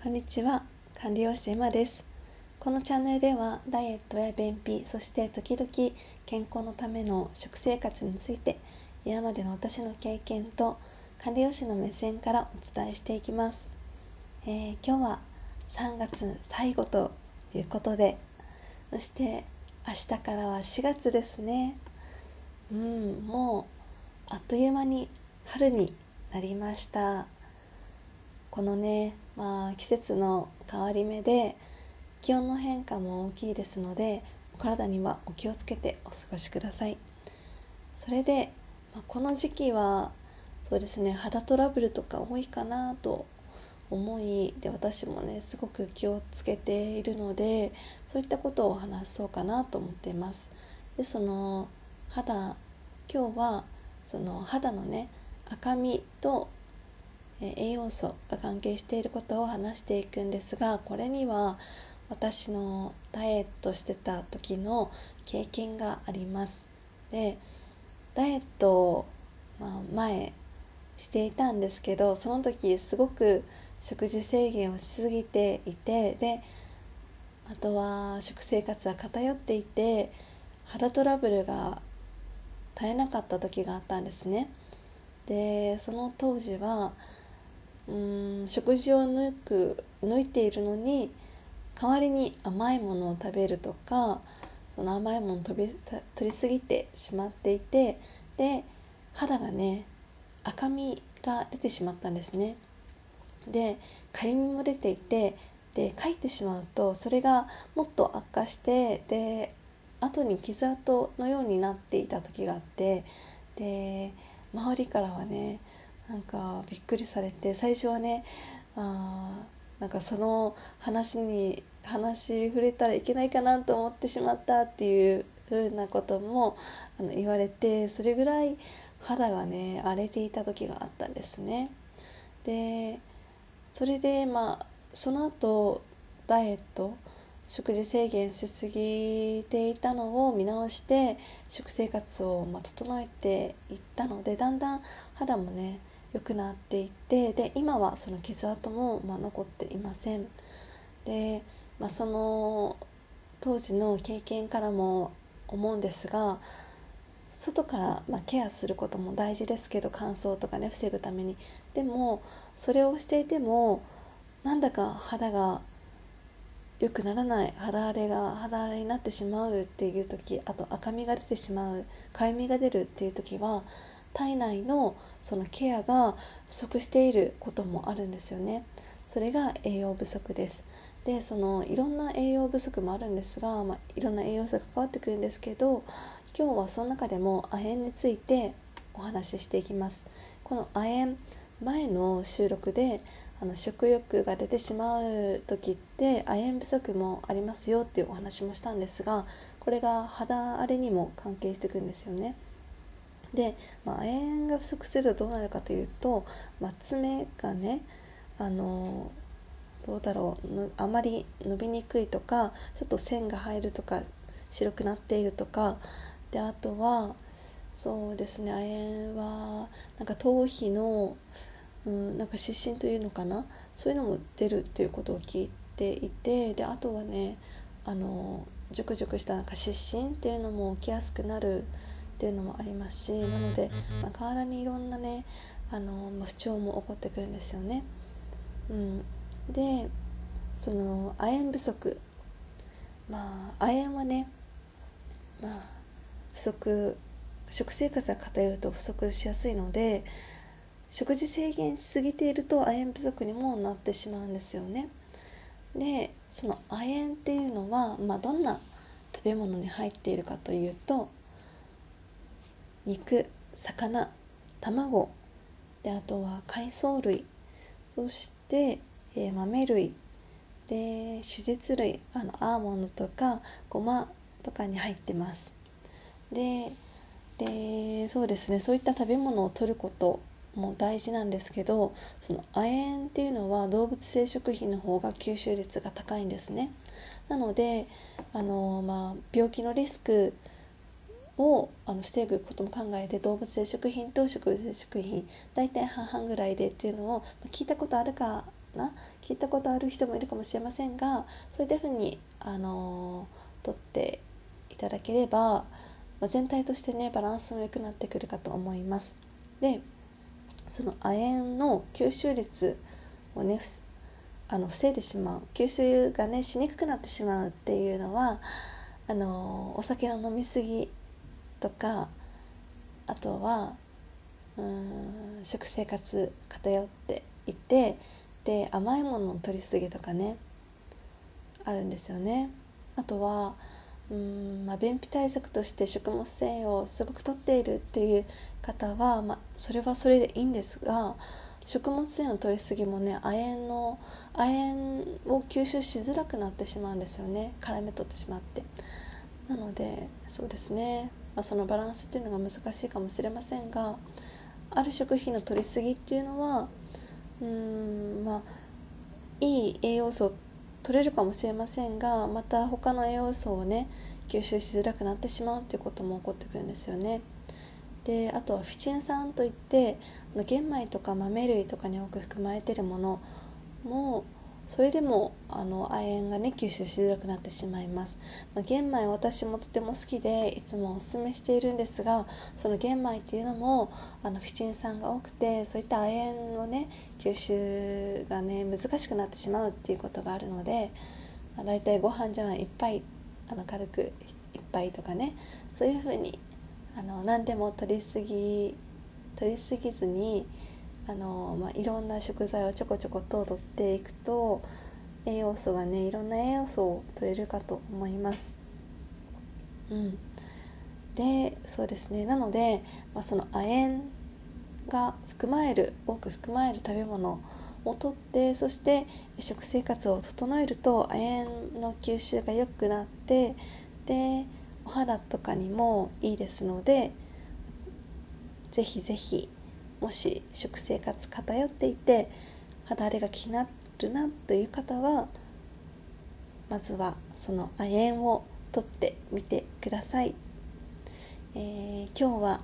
こんにちは。管理栄養士エマです。このチャンネルではダイエットや便秘そして時々健康のための食生活について今までの私の経験と管理栄養士の目線からお伝えしていきます、えー、今日は3月最後ということでそして明日からは4月ですね。うんもうあっという間に春になりました。このね、まあ、季節の変わり目で気温の変化も大きいですのでお体にはお気をつけてお過ごしください。それで、まあ、この時期はそうですね肌トラブルとか多いかなと思いで私もねすごく気をつけているのでそういったことを話そうかなと思っています。でその肌今日はその肌のね赤みと栄養素が関係していることを話していくんですがこれには私のダイエットしてた時の経験があります。でダイエットを、まあ、前していたんですけどその時すごく食事制限をしすぎていてであとは食生活は偏っていて肌トラブルが絶えなかった時があったんですね。でその当時はうん食事を抜く抜いているのに代わりに甘いものを食べるとかその甘いものを取り取りすぎてしまっていてで肌がね赤みが出てしまったんですね。でかゆみも出ていてでかいてしまうとそれがもっと悪化してで後に傷跡のようになっていた時があってで周りからはねなんかびっくりされて最初はねあなんかその話に話触れたらいけないかなと思ってしまったっていう風なこともあの言われてそれぐらい肌がね荒れていた時があったんですね。でそれでまあその後ダイエット食事制限しすぎていたのを見直して食生活をま整えていったのでだんだん肌もね良くなっていってで今はその傷跡もま残っていません。で、まあ、その当時の経験からも思うんですが外からまケアすることも大事ですけど乾燥とかね防ぐために。でもそれをしていてもなんだか肌が良くならない。肌荒れが肌荒れになってしまうっていう時あと赤みが出てしまうかゆみが出るっていう時は体内のそのケアが不足していることもあるんですよね。それが栄養不足です。でそのいろんな栄養不足もあるんですが、まあ、いろんな栄養素が関わってくるんですけど今日はその中でも亜鉛についてお話ししていきます。この亜鉛前の収録であの食欲が出てしまう時って亜鉛不足もありますよっていうお話もしたんですがこれが肌荒れにも関係してくるんですよね。で、まあ、亜鉛が不足するとどうなるかというと、まあ、爪がねあのどうだろうあまり伸びにくいとかちょっと線が入るとか白くなっているとかであとはそうですね亜鉛はなんか頭皮の、うん、なんか湿疹というのかなそういうのも出るっていうことを聞いていてであとはねあのジュクジュクしたなんか湿疹っていうのも起きやすくなるっていうのもありますしなので、まあ、体にいろんなねあの不調も起こってくるんですよね。うん、でその亜鉛不足まあ亜鉛はねまあ不足食生活が偏ると不足しやすいので食事制限しすぎていると亜鉛不足にもなってしまうんですよね。でその亜鉛っていうのは、まあ、どんな食べ物に入っているかというと肉魚卵であとは海藻類。そして、えー、豆類。で手術類あのアーモンドとかごまとかに入ってます。ででそうですね。そういった食べ物を取ることも大事なんですけどその亜鉛っていうのは動物性食品の方が吸収率が高いんですね。なのであの、まあ、病気のリスクをあの防ぐことも考えて動物性食品と植物性食品大体半々ぐらいでっていうのを聞いたことあるかな？聞いたことある人もいるかもしれませんがそういったふうに、あのー、取っていただければ、まあ、全体としてねバランスも良くなってくるかと思います。でその亜鉛の吸収率をねあの防いでしまう吸収がねしにくくなってしまうっていうのはあのお酒の飲み過ぎとかあとはうん食生活偏っていてで甘いものの取りすぎとかねあるんですよね。あとはうん、まあ、便秘対策として食物繊維をすごくとっているっていう方は、まあ、それはそれでいいんですが食物繊維の取りすぎもね亜鉛の亜鉛を吸収しづらくなってしまうんですよね。絡め取ってしまって。なのでそうですね、まあ、そのバランスっていうのが難しいかもしれませんがある食品の取りすぎっていうのはうーんまあいい栄養素取れるかもしれませんがまた他の栄養素をね吸収しづらくなってしまうっていうことも起こってくるんですよね。であとはフィチン酸といって玄米とか豆類とかに多く含まれているものもそれでもあの亜鉛がね吸収しづらくなってしまいます、まあ、玄米私もとても好きでいつもおすすめしているんですがその玄米っていうのもあのフィチン酸が多くてそういった亜鉛のね吸収がね難しくなってしまうっていうことがあるので、まあ、大体ご飯じゃない1杯あの軽く1杯とかねそういう風にあの何でも取りすぎ取りすぎずにあの、まあ、いろんな食材をちょこちょこと取っていくと栄養素がねいろんな栄養素を取れるかと思います。うん、でそうですねなので、まあ、その亜鉛が含まれる多く含まれる食べ物をとってそして食生活を整えると亜鉛の吸収が良くなってでお肌とかにもいいですのでぜひぜひもし食生活偏っていて肌荒れが気になるなという方はまずはその亜鉛をとってみてください、えー、今日は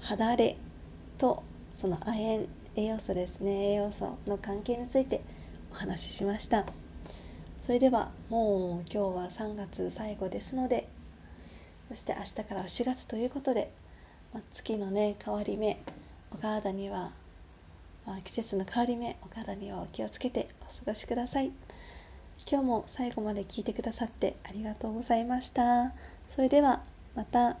肌荒れとその亜鉛栄養素ですね。栄養素の関係についてお話ししました。それではもう今日は3月最後ですのでそして明日から4月ということで、ま、月のね変わり目お体には、まあ、季節の変わり目お体にはお気をつけてお過ごしください。今日も最後まで聞いてくださってありがとうございました。それではまた。